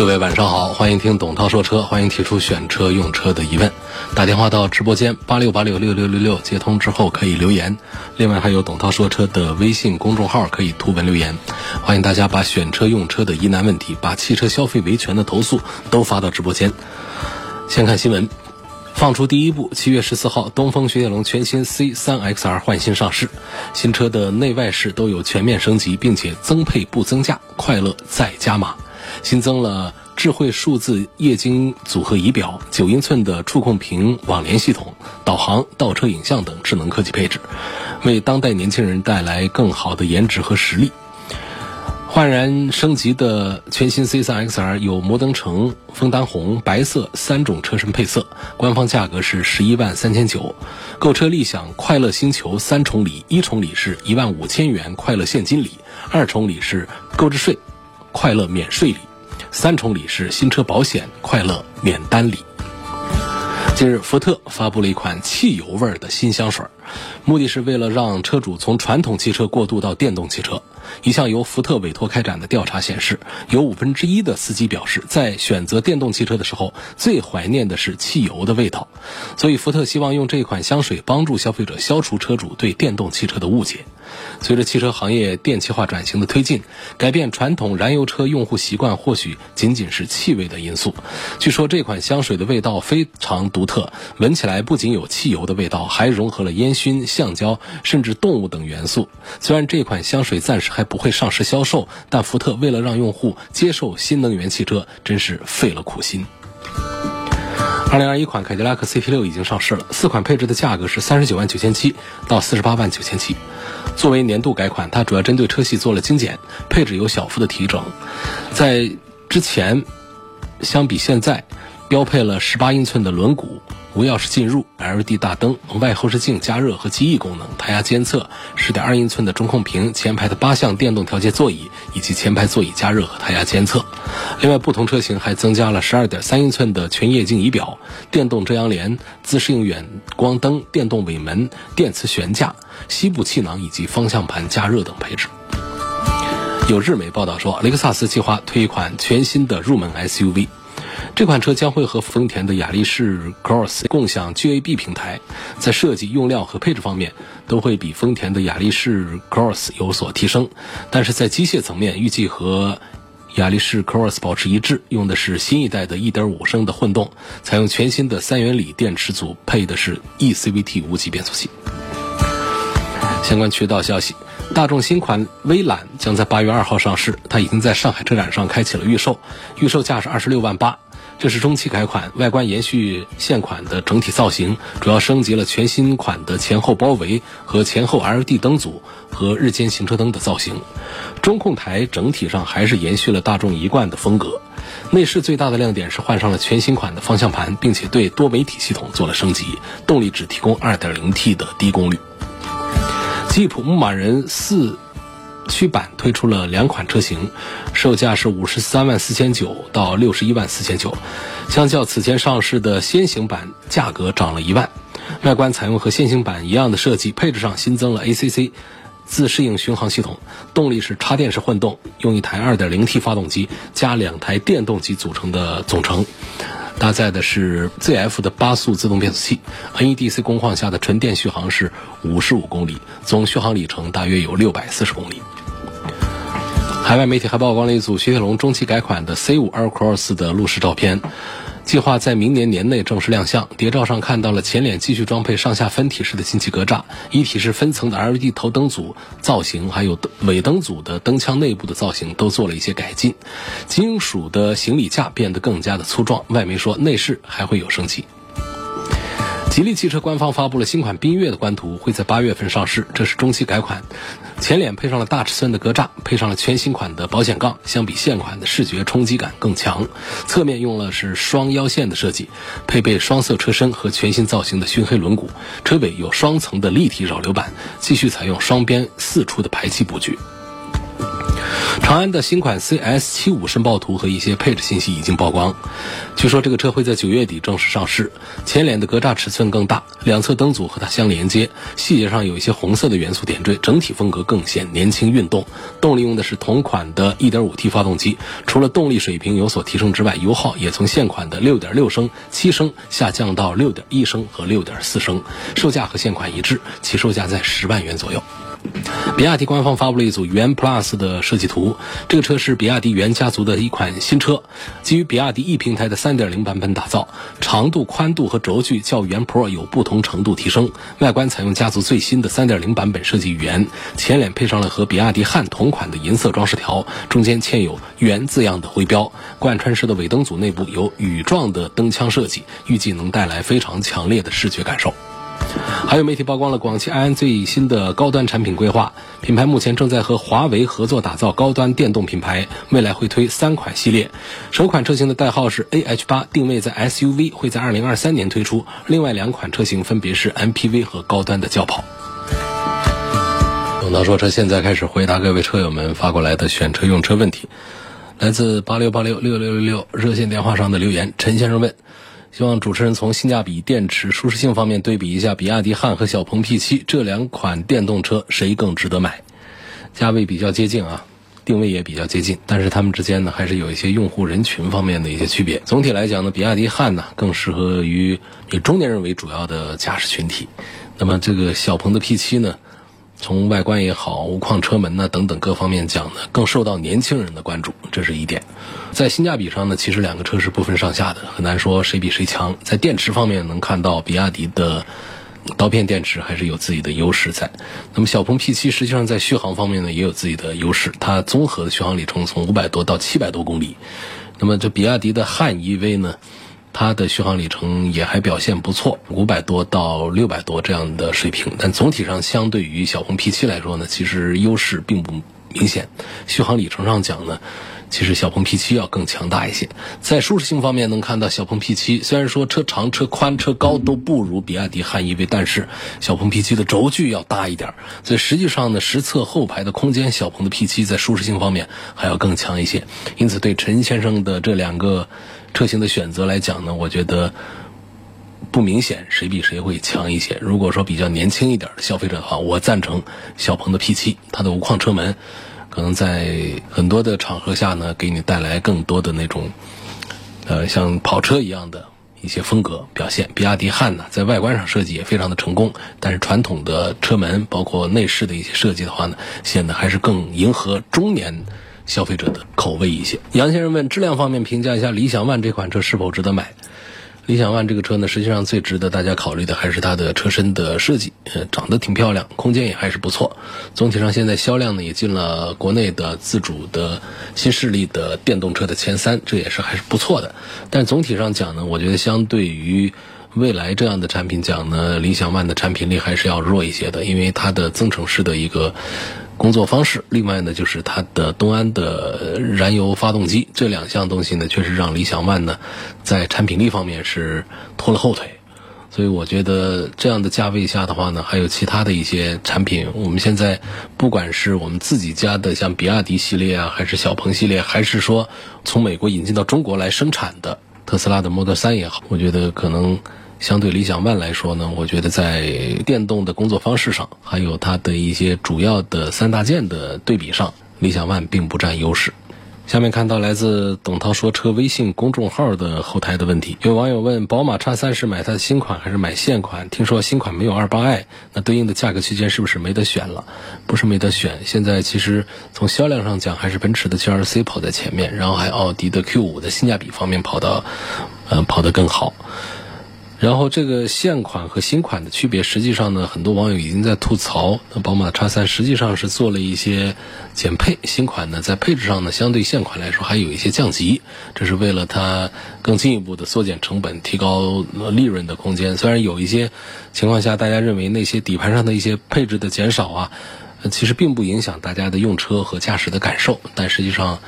各位晚上好，欢迎听董涛说车，欢迎提出选车用车的疑问，打电话到直播间八六八六六六六六，接通之后可以留言。另外还有董涛说车的微信公众号可以图文留言，欢迎大家把选车用车的疑难问题，把汽车消费维权的投诉都发到直播间。先看新闻，放出第一部，七月十四号，东风雪铁龙全新 C 三 XR 换新上市，新车的内外饰都有全面升级，并且增配不增价，快乐再加码。新增了智慧数字液晶组合仪表、九英寸的触控屏网联系统、导航、倒车影像等智能科技配置，为当代年轻人带来更好的颜值和实力。焕然升级的全新 C3 XR 有摩登橙、枫丹红、白色三种车身配色，官方价格是十一万三千九。购车立享快乐星球三重礼，一重礼是一万五千元快乐现金礼，二重礼是购置税快乐免税礼。三重礼是新车保险快乐免单礼。近日，福特发布了一款汽油味儿的新香水，目的是为了让车主从传统汽车过渡到电动汽车。一项由福特委托开展的调查显示，有五分之一的司机表示，在选择电动汽车的时候，最怀念的是汽油的味道。所以，福特希望用这款香水帮助消费者消除车主对电动汽车的误解。随着汽车行业电气化转型的推进，改变传统燃油车用户习惯或许仅仅是气味的因素。据说这款香水的味道非常独特，闻起来不仅有汽油的味道，还融合了烟熏、橡胶甚至动物等元素。虽然这款香水暂时还不会上市销售，但福特为了让用户接受新能源汽车，真是费了苦心。二零二一款凯迪拉克 CT 六已经上市了，四款配置的价格是三十九万九千七到四十八万九千七。作为年度改款，它主要针对车系做了精简，配置有小幅的提整。在之前相比现在，标配了十八英寸的轮毂。无钥匙进入，LED 大灯、外后视镜加热和记忆功能、胎压监测、10.2英寸的中控屏、前排的八项电动调节座椅以及前排座椅加热和胎压监测。另外，不同车型还增加了12.3英寸的全液晶仪表、电动遮阳帘、自适应远光灯、电动尾门、电磁悬架、膝部气囊以及方向盘加热等配置。有日媒报道说，雷克萨斯计划推一款全新的入门 SUV。这款车将会和丰田的雅力士 Cross 共享 GAB 平台，在设计、用料和配置方面都会比丰田的雅力士 Cross 有所提升。但是在机械层面，预计和雅力士 Cross 保持一致，用的是新一代的1.5升的混动，采用全新的三元锂电池组，配的是 eCVT 无级变速器。相关渠道消息：大众新款威揽将在八月二号上市，它已经在上海车展上开启了预售，预售价是二十六万八。这是中期改款，外观延续现款的整体造型，主要升级了全新款的前后包围和前后 LED 灯组和日间行车灯的造型。中控台整体上还是延续了大众一贯的风格。内饰最大的亮点是换上了全新款的方向盘，并且对多媒体系统做了升级，动力只提供 2.0T 的低功率。吉普牧马人四。驱版推出了两款车型，售价是五十三万四千九到六十一万四千九，相较此前上市的先行版，价格涨了一万。外观采用和现行版一样的设计，配置上新增了 ACC 自适应巡航系统，动力是插电式混动，用一台 2.0T 发动机加两台电动机组成的总成，搭载的是 ZF 的八速自动变速器，NEDC 工况下的纯电续航是五十五公里，总续航里程大约有六百四十公里。海外媒体还曝光了一组雪铁龙中期改款的 C5 Aircross 的路试照片，计划在明年年内正式亮相。谍照上看到了前脸继续装配上下分体式的进气格栅，一体式分层的 LED 头灯组造型，还有尾灯组的灯腔内部的造型都做了一些改进。金属的行李架变得更加的粗壮。外媒说内饰还会有升级。吉利汽车官方发布了新款缤越的官图，会在八月份上市。这是中期改款，前脸配上了大尺寸的格栅，配上了全新款的保险杠，相比现款的视觉冲击感更强。侧面用了是双腰线的设计，配备双色车身和全新造型的熏黑轮毂。车尾有双层的立体扰流板，继续采用双边四出的排气布局。长安的新款 CS 七五申报图和一些配置信息已经曝光。据说这个车会在九月底正式上市。前脸的格栅尺寸更大，两侧灯组和它相连接，细节上有一些红色的元素点缀，整体风格更显年轻运动。动力用的是同款的 1.5T 发动机，除了动力水平有所提升之外，油耗也从现款的6.6升、7升下降到6.1升和6.4升。售价和现款一致，起售价在十万元左右。比亚迪官方发布了一组元 Plus 的设计图，这个车是比亚迪元家族的一款新车，基于比亚迪 E 平台的3.0版本打造，长度、宽度和轴距较元 Pro 有不同程度提升。外观采用家族最新的3.0版本设计语言，前脸配上了和比亚迪汉同款的银色装饰条，中间嵌有元字样的徽标。贯穿式的尾灯组内部有羽状的灯腔设计，预计能带来非常强烈的视觉感受。还有媒体曝光了广汽埃安最新的高端产品规划，品牌目前正在和华为合作打造高端电动品牌，未来会推三款系列，首款车型的代号是 AH 八，定位在 SUV，会在二零二三年推出，另外两款车型分别是 MPV 和高端的轿跑。董涛说车现在开始回答各位车友们发过来的选车用车问题，来自八六八六六六六六热线电话上的留言，陈先生问。希望主持人从性价比、电池、舒适性方面对比一下比亚迪汉和小鹏 P7 这两款电动车，谁更值得买？价位比较接近啊，定位也比较接近，但是它们之间呢，还是有一些用户人群方面的一些区别。总体来讲呢，比亚迪汉呢更适合于以中年人为主要的驾驶群体，那么这个小鹏的 P7 呢？从外观也好，无框车门呢等等各方面讲呢，更受到年轻人的关注，这是一点。在性价比上呢，其实两个车是不分上下的，很难说谁比谁强。在电池方面，能看到比亚迪的刀片电池还是有自己的优势在。那么小鹏 P7 实际上在续航方面呢，也有自己的优势，它综合的续航里程从五百多到七百多公里。那么这比亚迪的汉 EV 呢？它的续航里程也还表现不错，五百多到六百多这样的水平。但总体上，相对于小鹏 P7 来说呢，其实优势并不明显。续航里程上讲呢，其实小鹏 P7 要更强大一些。在舒适性方面，能看到小鹏 P7 虽然说车长、车宽、车高都不如比亚迪汉 EV，但是小鹏 P7 的轴距要大一点。所以实际上呢，实测后排的空间，小鹏的 P7 在舒适性方面还要更强一些。因此，对陈先生的这两个。车型的选择来讲呢，我觉得不明显谁比谁会强一些。如果说比较年轻一点的消费者的话，我赞成小鹏的 P7，它的无框车门可能在很多的场合下呢，给你带来更多的那种呃像跑车一样的一些风格表现。比亚迪汉呢，在外观上设计也非常的成功，但是传统的车门包括内饰的一些设计的话呢，显得还是更迎合中年。消费者的口味一些。杨先生问：质量方面评价一下理想 ONE 这款车是否值得买？理想 ONE 这个车呢，实际上最值得大家考虑的还是它的车身的设计，呃，长得挺漂亮，空间也还是不错。总体上现在销量呢也进了国内的自主的新势力的电动车的前三，这也是还是不错的。但总体上讲呢，我觉得相对于未来这样的产品讲呢，理想 ONE 的产品力还是要弱一些的，因为它的增程式的一个。工作方式，另外呢，就是它的东安的燃油发动机，这两项东西呢，确实让理想 ONE 呢，在产品力方面是拖了后腿。所以我觉得这样的价位下的话呢，还有其他的一些产品，我们现在不管是我们自己家的像比亚迪系列啊，还是小鹏系列，还是说从美国引进到中国来生产的特斯拉的 Model 3也好，我觉得可能。相对理想 ONE 来说呢，我觉得在电动的工作方式上，还有它的一些主要的三大件的对比上，理想 ONE 并不占优势。下面看到来自董涛说车微信公众号的后台的问题，有网友问：宝马叉三是买它的新款还是买现款？听说新款没有二八 i，那对应的价格区间是不是没得选了？不是没得选，现在其实从销量上讲，还是奔驰的 G 二 C 跑在前面，然后还奥迪的 Q 五的性价比方面跑到，呃，跑得更好。然后这个现款和新款的区别，实际上呢，很多网友已经在吐槽。那宝马叉三实际上是做了一些减配，新款呢在配置上呢，相对现款来说还有一些降级，这是为了它更进一步的缩减成本、提高利润的空间。虽然有一些情况下，大家认为那些底盘上的一些配置的减少啊，其实并不影响大家的用车和驾驶的感受，但实际上。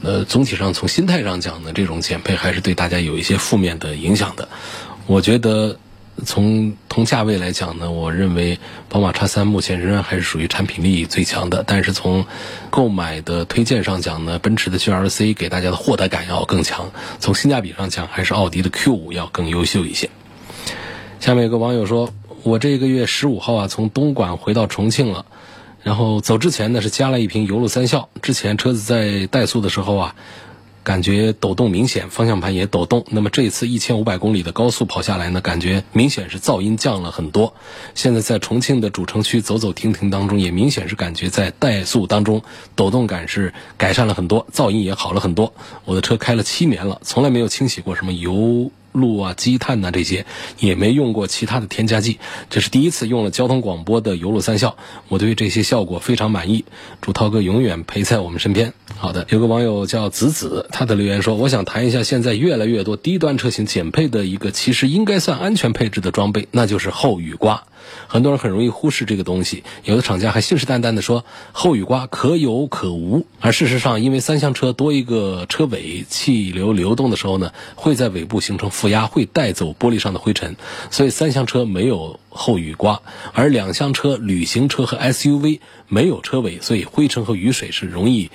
呃，总体上从心态上讲呢，这种减配还是对大家有一些负面的影响的。我觉得从同价位来讲呢，我认为宝马叉三目前仍然还是属于产品力最强的。但是从购买的推荐上讲呢，奔驰的 GLC 给大家的获得感要更强。从性价比上讲，还是奥迪的 Q 五要更优秀一些。下面有个网友说，我这个月十五号啊，从东莞回到重庆了。然后走之前呢，是加了一瓶油路三效。之前车子在怠速的时候啊，感觉抖动明显，方向盘也抖动。那么这一次一千五百公里的高速跑下来呢，感觉明显是噪音降了很多。现在在重庆的主城区走走停停当中，也明显是感觉在怠速当中抖动感是改善了很多，噪音也好了很多。我的车开了七年了，从来没有清洗过什么油。路啊，积碳呐，这些也没用过其他的添加剂，这是第一次用了交通广播的油路三效，我对这些效果非常满意。祝涛哥永远陪在我们身边。好的，有个网友叫子子，他的留言说：“我想谈一下现在越来越多低端车型减配的一个其实应该算安全配置的装备，那就是后雨刮。”很多人很容易忽视这个东西，有的厂家还信誓旦旦地说后雨刮可有可无，而事实上，因为三厢车多一个车尾，气流流动的时候呢，会在尾部形成负压，会带走玻璃上的灰尘，所以三厢车没有后雨刮，而两厢车、旅行车和 SUV 没有车尾，所以灰尘和雨水是容易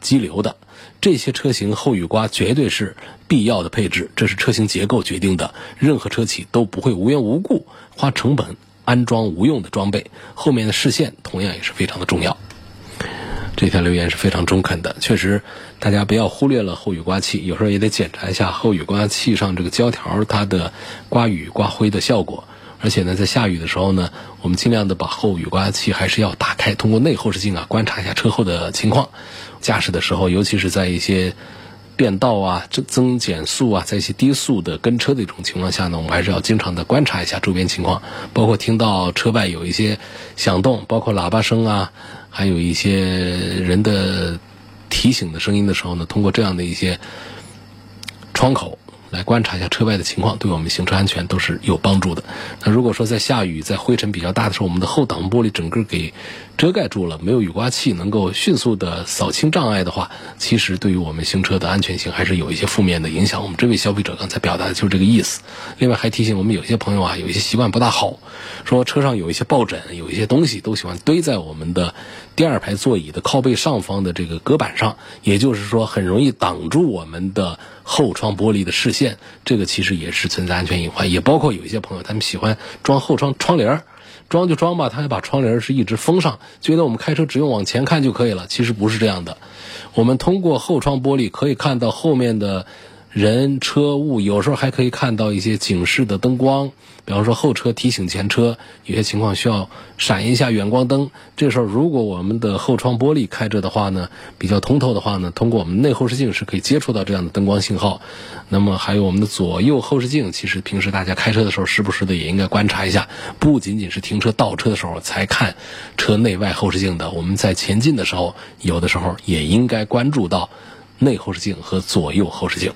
积留的。这些车型后雨刮绝对是必要的配置，这是车型结构决定的，任何车企都不会无缘无故花成本。安装无用的装备，后面的视线同样也是非常的重要。这条留言是非常中肯的，确实，大家不要忽略了后雨刮器，有时候也得检查一下后雨刮器上这个胶条它的刮雨刮灰的效果。而且呢，在下雨的时候呢，我们尽量的把后雨刮器还是要打开，通过内后视镜啊观察一下车后的情况。驾驶的时候，尤其是在一些。变道啊，增增减速啊，在一些低速的跟车的一种情况下呢，我们还是要经常的观察一下周边情况，包括听到车外有一些响动，包括喇叭声啊，还有一些人的提醒的声音的时候呢，通过这样的一些窗口。来观察一下车外的情况，对我们行车安全都是有帮助的。那如果说在下雨、在灰尘比较大的时候，我们的后挡玻璃整个给遮盖住了，没有雨刮器能够迅速的扫清障碍的话，其实对于我们行车的安全性还是有一些负面的影响。我们这位消费者刚才表达的就是这个意思。另外还提醒我们，有些朋友啊，有一些习惯不大好，说车上有一些抱枕、有一些东西都喜欢堆在我们的第二排座椅的靠背上方的这个隔板上，也就是说很容易挡住我们的。后窗玻璃的视线，这个其实也是存在安全隐患，也包括有一些朋友他们喜欢装后窗窗帘儿，装就装吧，他还把窗帘是一直封上，觉得我们开车只用往前看就可以了，其实不是这样的。我们通过后窗玻璃可以看到后面的。人车物有时候还可以看到一些警示的灯光，比方说后车提醒前车，有些情况需要闪一下远光灯。这时候如果我们的后窗玻璃开着的话呢，比较通透的话呢，通过我们内后视镜是可以接触到这样的灯光信号。那么还有我们的左右后视镜，其实平时大家开车的时候时不时的也应该观察一下，不仅仅是停车倒车的时候才看车内外后视镜的，我们在前进的时候，有的时候也应该关注到内后视镜和左右后视镜。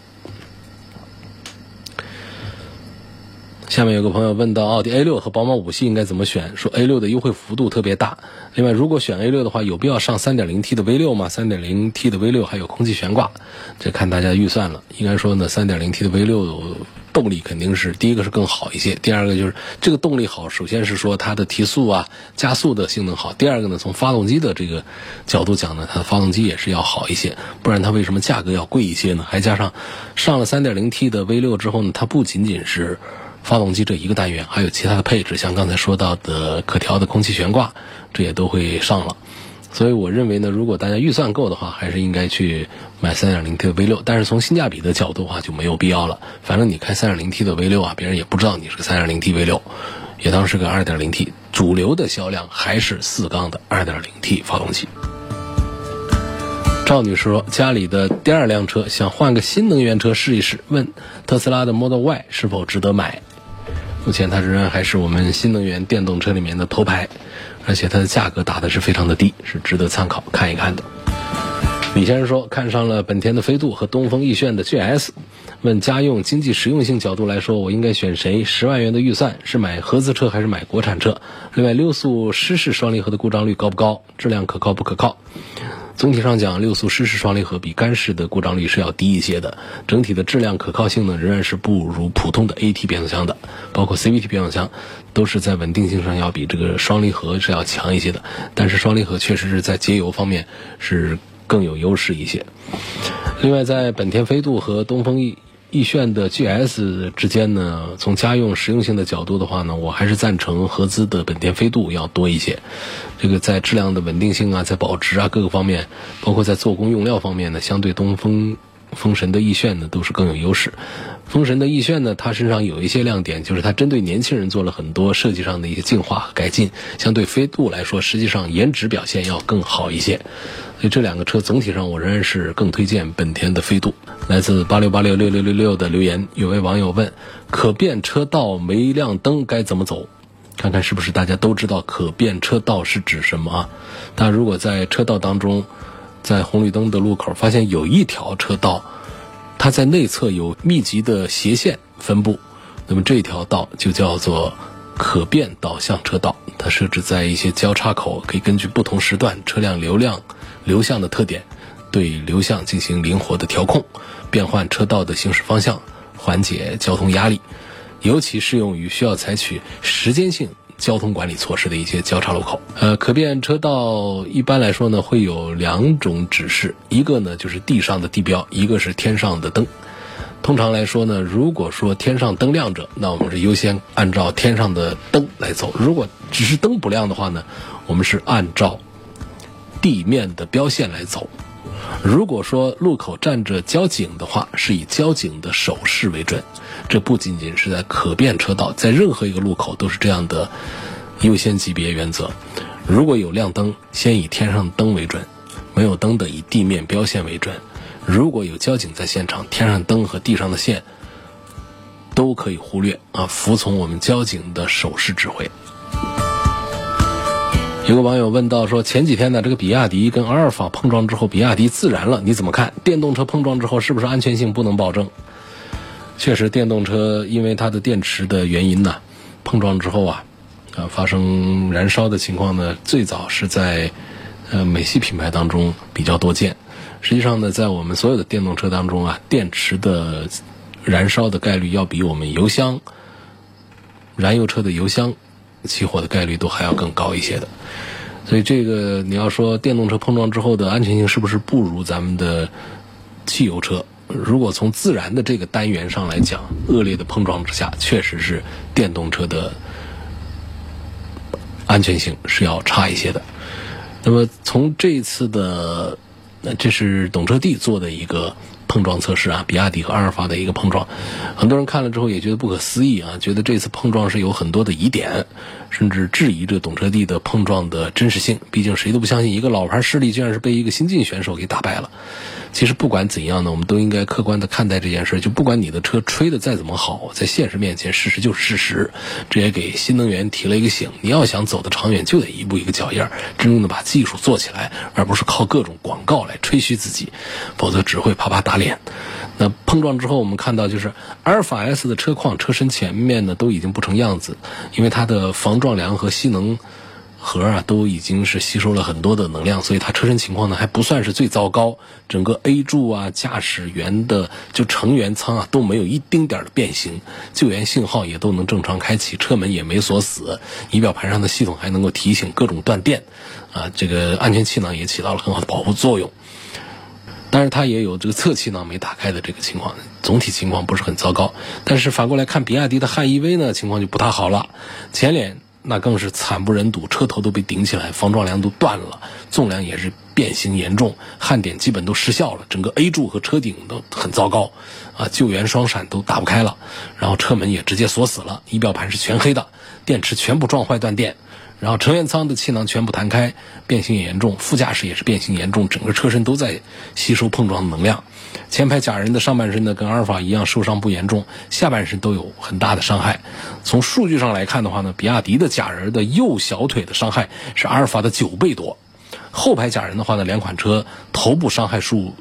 下面有个朋友问到，奥迪 A 六和宝马五系应该怎么选？说 A 六的优惠幅度特别大。另外，如果选 A 六的话，有必要上 3.0T 的 V 六吗？3.0T 的 V 六还有空气悬挂，这看大家预算了。应该说呢，3.0T 的 V 六动力肯定是第一个是更好一些，第二个就是这个动力好，首先是说它的提速啊、加速的性能好。第二个呢，从发动机的这个角度讲呢，它的发动机也是要好一些，不然它为什么价格要贵一些呢？还加上上了 3.0T 的 V 六之后呢，它不仅仅是发动机这一个单元还有其他的配置，像刚才说到的可调的空气悬挂，这也都会上了。所以我认为呢，如果大家预算够的话，还是应该去买 3.0T 的 V6。但是从性价比的角度的话，就没有必要了。反正你开 3.0T 的 V6 啊，别人也不知道你是个 3.0T V6，也当是个 2.0T。主流的销量还是四缸的 2.0T 发动机。赵女士说，家里的第二辆车想换个新能源车试一试，问特斯拉的 Model Y 是否值得买。目前它仍然还是我们新能源电动车里面的头牌，而且它的价格打的是非常的低，是值得参考看一看的。李先生说，看上了本田的飞度和东风奕炫的 GS，问家用经济实用性角度来说，我应该选谁？十万元的预算是买合资车还是买国产车？另外，六速湿式双离合的故障率高不高？质量可靠不可靠？总体上讲，六速湿式双离合比干式的故障率是要低一些的。整体的质量可靠性呢，仍然是不如普通的 AT 变速箱的，包括 CVT 变速箱，都是在稳定性上要比这个双离合是要强一些的。但是双离合确实是在节油方面是。更有优势一些。另外，在本田飞度和东风奕奕炫的 GS 之间呢，从家用实用性的角度的话呢，我还是赞成合资的本田飞度要多一些。这个在质量的稳定性啊，在保值啊各个方面，包括在做工用料方面呢，相对东风。风神的奕炫呢，都是更有优势。风神的奕炫呢，它身上有一些亮点，就是它针对年轻人做了很多设计上的一些进化改进。相对飞度来说，实际上颜值表现要更好一些。所以这两个车总体上，我仍然是更推荐本田的飞度。来自八六八六六六六六的留言，有位网友问：可变车道没亮灯该怎么走？看看是不是大家都知道可变车道是指什么啊？但如果在车道当中，在红绿灯的路口，发现有一条车道，它在内侧有密集的斜线分布，那么这条道就叫做可变导向车道。它设置在一些交叉口，可以根据不同时段车辆流量、流向的特点，对流向进行灵活的调控，变换车道的行驶方向，缓解交通压力。尤其适用于需要采取时间性。交通管理措施的一些交叉路口，呃，可变车道一般来说呢会有两种指示，一个呢就是地上的地标，一个是天上的灯。通常来说呢，如果说天上灯亮着，那我们是优先按照天上的灯来走；如果只是灯不亮的话呢，我们是按照地面的标线来走。如果说路口站着交警的话，是以交警的手势为准。这不仅仅是在可变车道，在任何一个路口都是这样的优先级别原则。如果有亮灯，先以天上灯为准；没有灯的，以地面标线为准。如果有交警在现场，天上灯和地上的线都可以忽略啊，服从我们交警的手势指挥。有个网友问到说：“前几天呢，这个比亚迪跟阿尔法碰撞之后，比亚迪自燃了，你怎么看？电动车碰撞之后，是不是安全性不能保证？”确实，电动车因为它的电池的原因呢，碰撞之后啊，啊发生燃烧的情况呢，最早是在呃美系品牌当中比较多见。实际上呢，在我们所有的电动车当中啊，电池的燃烧的概率要比我们油箱、燃油车的油箱。起火的概率都还要更高一些的，所以这个你要说电动车碰撞之后的安全性是不是不如咱们的汽油车？如果从自燃的这个单元上来讲，恶劣的碰撞之下，确实是电动车的安全性是要差一些的。那么从这一次的，那这是懂车帝做的一个。碰撞测试啊，比亚迪和阿尔法的一个碰撞，很多人看了之后也觉得不可思议啊，觉得这次碰撞是有很多的疑点，甚至质疑这懂车帝的碰撞的真实性。毕竟谁都不相信一个老牌势力竟然是被一个新晋选手给打败了。其实不管怎样呢，我们都应该客观的看待这件事。就不管你的车吹的再怎么好，在现实面前，事实就是事实。这也给新能源提了一个醒：你要想走得长远，就得一步一个脚印儿，真正的把技术做起来，而不是靠各种广告来吹嘘自己，否则只会啪啪打脸。那碰撞之后，我们看到就是阿尔法 S 的车况、车身前面呢都已经不成样子，因为它的防撞梁和吸能。核啊都已经是吸收了很多的能量，所以它车身情况呢还不算是最糟糕。整个 A 柱啊、驾驶员的就成员舱啊都没有一丁点的变形，救援信号也都能正常开启，车门也没锁死，仪表盘上的系统还能够提醒各种断电，啊，这个安全气囊也起到了很好的保护作用。但是它也有这个侧气囊没打开的这个情况，总体情况不是很糟糕。但是反过来看，比亚迪的汉 EV 呢情况就不太好了，前脸。那更是惨不忍睹，车头都被顶起来，防撞梁都断了，纵梁也是变形严重，焊点基本都失效了，整个 A 柱和车顶都很糟糕，啊，救援双闪都打不开了，然后车门也直接锁死了，仪表盘是全黑的，电池全部撞坏断电，然后成员舱的气囊全部弹开，变形严重，副驾驶也是变形严重，整个车身都在吸收碰撞的能量。前排假人的上半身呢，跟阿尔法一样受伤不严重，下半身都有很大的伤害。从数据上来看的话呢，比亚迪的假人的右小腿的伤害是阿尔法的九倍多。后排假人的话呢，两款车头部伤害数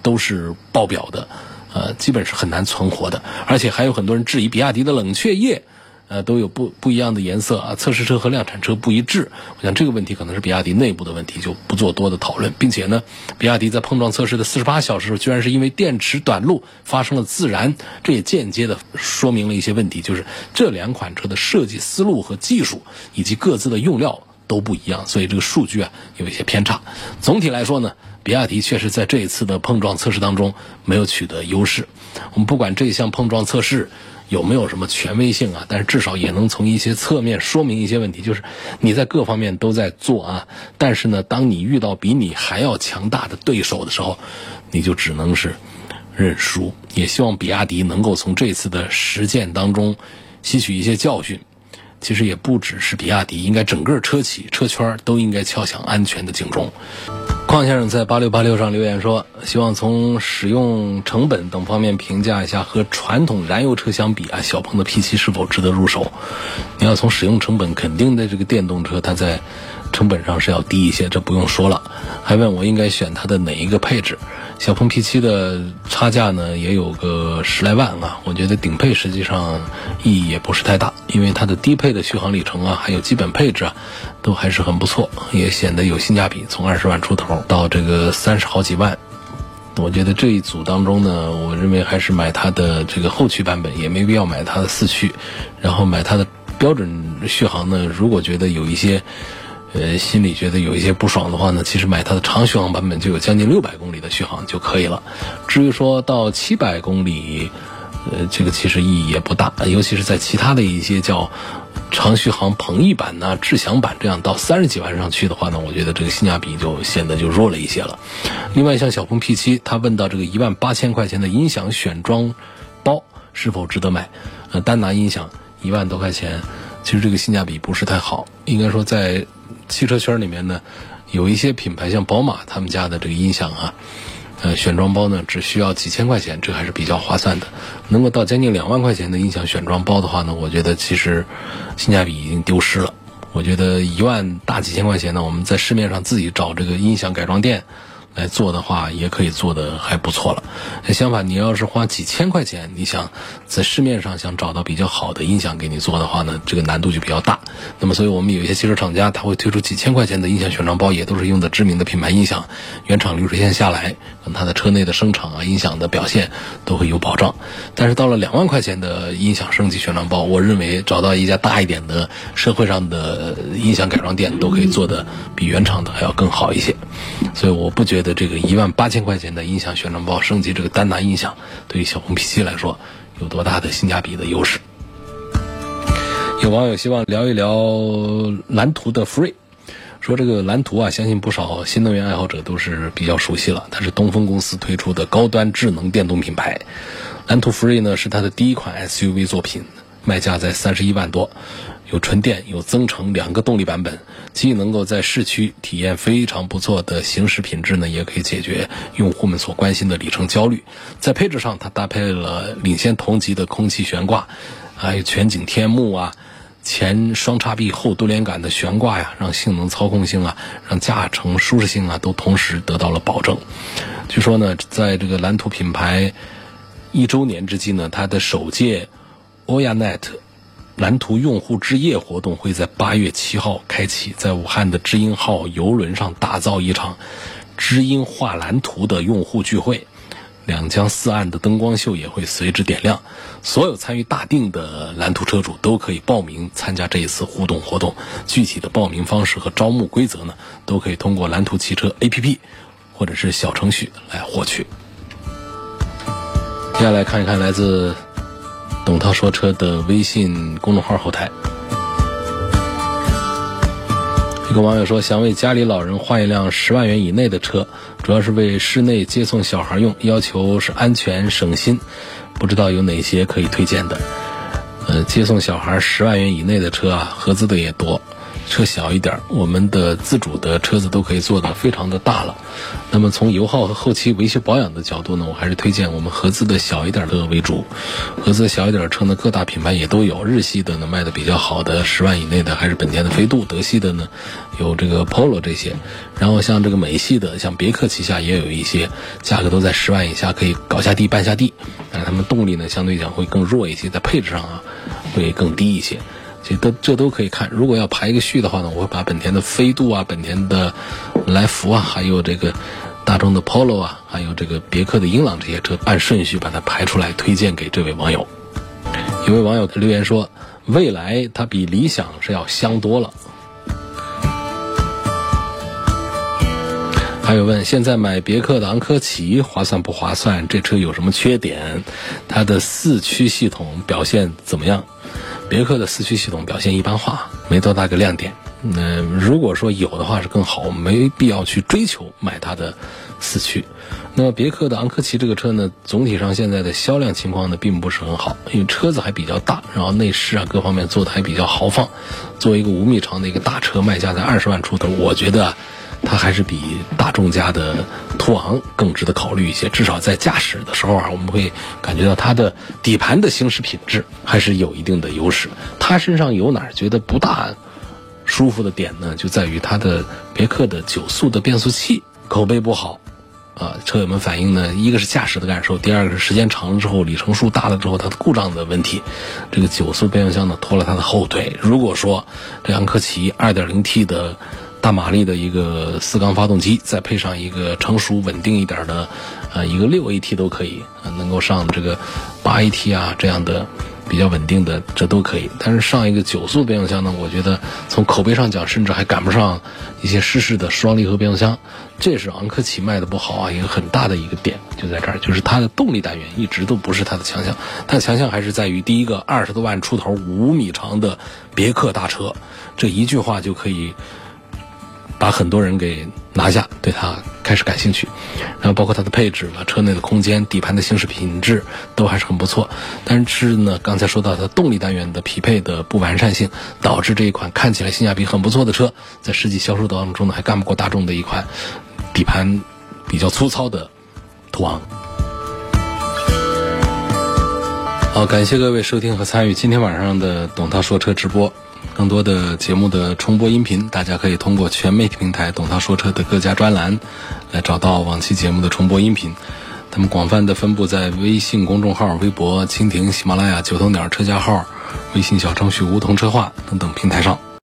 都是爆表的，呃，基本是很难存活的。而且还有很多人质疑比亚迪的冷却液。呃，都有不不一样的颜色啊，测试车和量产车不一致。我想这个问题可能是比亚迪内部的问题，就不做多的讨论。并且呢，比亚迪在碰撞测试的四十八小时，居然是因为电池短路发生了自燃，这也间接的说明了一些问题，就是这两款车的设计思路和技术以及各自的用料都不一样，所以这个数据啊有一些偏差。总体来说呢，比亚迪确实在这一次的碰撞测试当中没有取得优势。我们不管这一项碰撞测试。有没有什么权威性啊？但是至少也能从一些侧面说明一些问题，就是你在各方面都在做啊，但是呢，当你遇到比你还要强大的对手的时候，你就只能是认输。也希望比亚迪能够从这次的实践当中吸取一些教训。其实也不只是比亚迪，应该整个车企、车圈都应该敲响安全的警钟。邝先生在八六八六上留言说：“希望从使用成本等方面评价一下，和传统燃油车相比啊，小鹏的 P7 是否值得入手？你要从使用成本，肯定的这个电动车它在成本上是要低一些，这不用说了。还问我应该选它的哪一个配置？小鹏 P7 的差价呢也有个十来万啊，我觉得顶配实际上意义也不是太大，因为它的低配的续航里程啊，还有基本配置啊。”都还是很不错，也显得有性价比。从二十万出头到这个三十好几万，我觉得这一组当中呢，我认为还是买它的这个后驱版本，也没必要买它的四驱。然后买它的标准续航呢，如果觉得有一些，呃，心里觉得有一些不爽的话呢，其实买它的长续航版本就有将近六百公里的续航就可以了。至于说到七百公里，呃，这个其实意义也不大，尤其是在其他的一些叫。长续航鹏翼版呐、智享版这样到三十几万上去的话呢，我觉得这个性价比就显得就弱了一些了。另外，像小鹏 P7，他问到这个一万八千块钱的音响选装包是否值得买？呃，单拿音响一万多块钱，其实这个性价比不是太好。应该说，在汽车圈里面呢，有一些品牌像宝马他们家的这个音响啊。呃，选装包呢只需要几千块钱，这还是比较划算的。能够到将近两万块钱的音响选装包的话呢，我觉得其实性价比已经丢失了。我觉得一万大几千块钱呢，我们在市面上自己找这个音响改装店。来做的话，也可以做的还不错了。相反，你要是花几千块钱，你想在市面上想找到比较好的音响给你做的话呢，这个难度就比较大。那么，所以我们有一些汽车厂家，他会推出几千块钱的音响选装包，也都是用的知名的品牌音响，原厂流水线下来，它的车内的声场啊、音响的表现都会有保障。但是到了两万块钱的音响升级选装包，我认为找到一家大一点的社会上的音响改装店，都可以做的比原厂的还要更好一些。所以，我不觉的。这个一万八千块钱的音响宣传包升级这个丹拿音响，对于小鹏 P7 来说有多大的性价比的优势？有网友希望聊一聊蓝图的 Free，说这个蓝图啊，相信不少新能源爱好者都是比较熟悉了。它是东风公司推出的高端智能电动品牌，蓝图 Free 呢是它的第一款 SUV 作品，卖价在三十一万多。有纯电、有增程两个动力版本，既能够在市区体验非常不错的行驶品质呢，也可以解决用户们所关心的里程焦虑。在配置上，它搭配了领先同级的空气悬挂，还有全景天幕啊，前双叉臂后多连杆的悬挂呀，让性能、操控性啊，让驾乘舒适性啊，都同时得到了保证。据说呢，在这个蓝图品牌一周年之际呢，它的首届 Oyanet。蓝图用户之夜活动会在八月七号开启，在武汉的知音号游轮上打造一场知音画蓝图的用户聚会，两江四岸的灯光秀也会随之点亮。所有参与大定的蓝图车主都可以报名参加这一次互动活动。具体的报名方式和招募规则呢，都可以通过蓝图汽车 APP 或者是小程序来获取。接下来看一看来自。董涛说车的微信公众号后台，一个网友说想为家里老人换一辆十万元以内的车，主要是为室内接送小孩用，要求是安全省心，不知道有哪些可以推荐的。呃，接送小孩十万元以内的车啊，合资的也多，车小一点，我们的自主的车子都可以做的非常的大了。那么从油耗和后期维修保养的角度呢，我还是推荐我们合资的小一点的为主。合资小一点车呢，各大品牌也都有，日系的呢卖的比较好的十万以内的还是本田的飞度，德系的呢有这个 Polo 这些。然后像这个美系的，像别克旗下也有一些，价格都在十万以下，可以搞下地办下地。但是他们动力呢相对讲会更弱一些，在配置上啊会更低一些。这都这都可以看。如果要排一个序的话呢，我会把本田的飞度啊、本田的来福啊，还有这个大众的 Polo 啊，还有这个别克的英朗这些车按顺序把它排出来，推荐给这位网友。有位网友留言说，未来它比理想是要香多了。还有问，现在买别克的昂科旗划算不划算？这车有什么缺点？它的四驱系统表现怎么样？别克的四驱系统表现一般化，没多大个亮点。那如果说有的话是更好，没必要去追求买它的四驱。那么别克的昂科旗这个车呢，总体上现在的销量情况呢并不是很好，因为车子还比较大，然后内饰啊各方面做的还比较豪放。作为一个五米长的一个大车，卖价在二十万出头，我觉得。它还是比大众家的途昂更值得考虑一些，至少在驾驶的时候啊，我们会感觉到它的底盘的行驶品质还是有一定的优势。它身上有哪儿觉得不大舒服的点呢？就在于它的别克的九速的变速器口碑不好，啊，车友们反映呢，一个是驾驶的感受，第二个是时间长了之后，里程数大了之后，它的故障的问题。这个九速变速箱呢拖了它的后腿。如果说这昂科旗 2.0T 的大马力的一个四缸发动机，再配上一个成熟稳定一点的，呃，一个六 AT 都可以，能够上这个八 AT 啊这样的比较稳定的，这都可以。但是上一个九速变速箱呢，我觉得从口碑上讲，甚至还赶不上一些湿式的双离合变速箱。这是昂科旗卖的不好啊，一个很大的一个点就在这儿，就是它的动力单元一直都不是它的强项，它的强项还是在于第一个二十多万出头五米长的别克大车，这一句话就可以。把很多人给拿下，对它开始感兴趣，然后包括它的配置了、车内的空间、底盘的行驶品质都还是很不错。但是呢，刚才说到的动力单元的匹配的不完善性，导致这一款看起来性价比很不错的车，在实际销售当中呢，还干不过大众的一款底盘比较粗糙的途昂。好，感谢各位收听和参与今天晚上的董涛说车直播。更多的节目的重播音频，大家可以通过全媒体平台“董涛说车”的各家专栏来找到往期节目的重播音频。他们广泛的分布在微信公众号、微博、蜻蜓、喜马拉雅、九头鸟车架号、微信小程序梧桐车话等等平台上。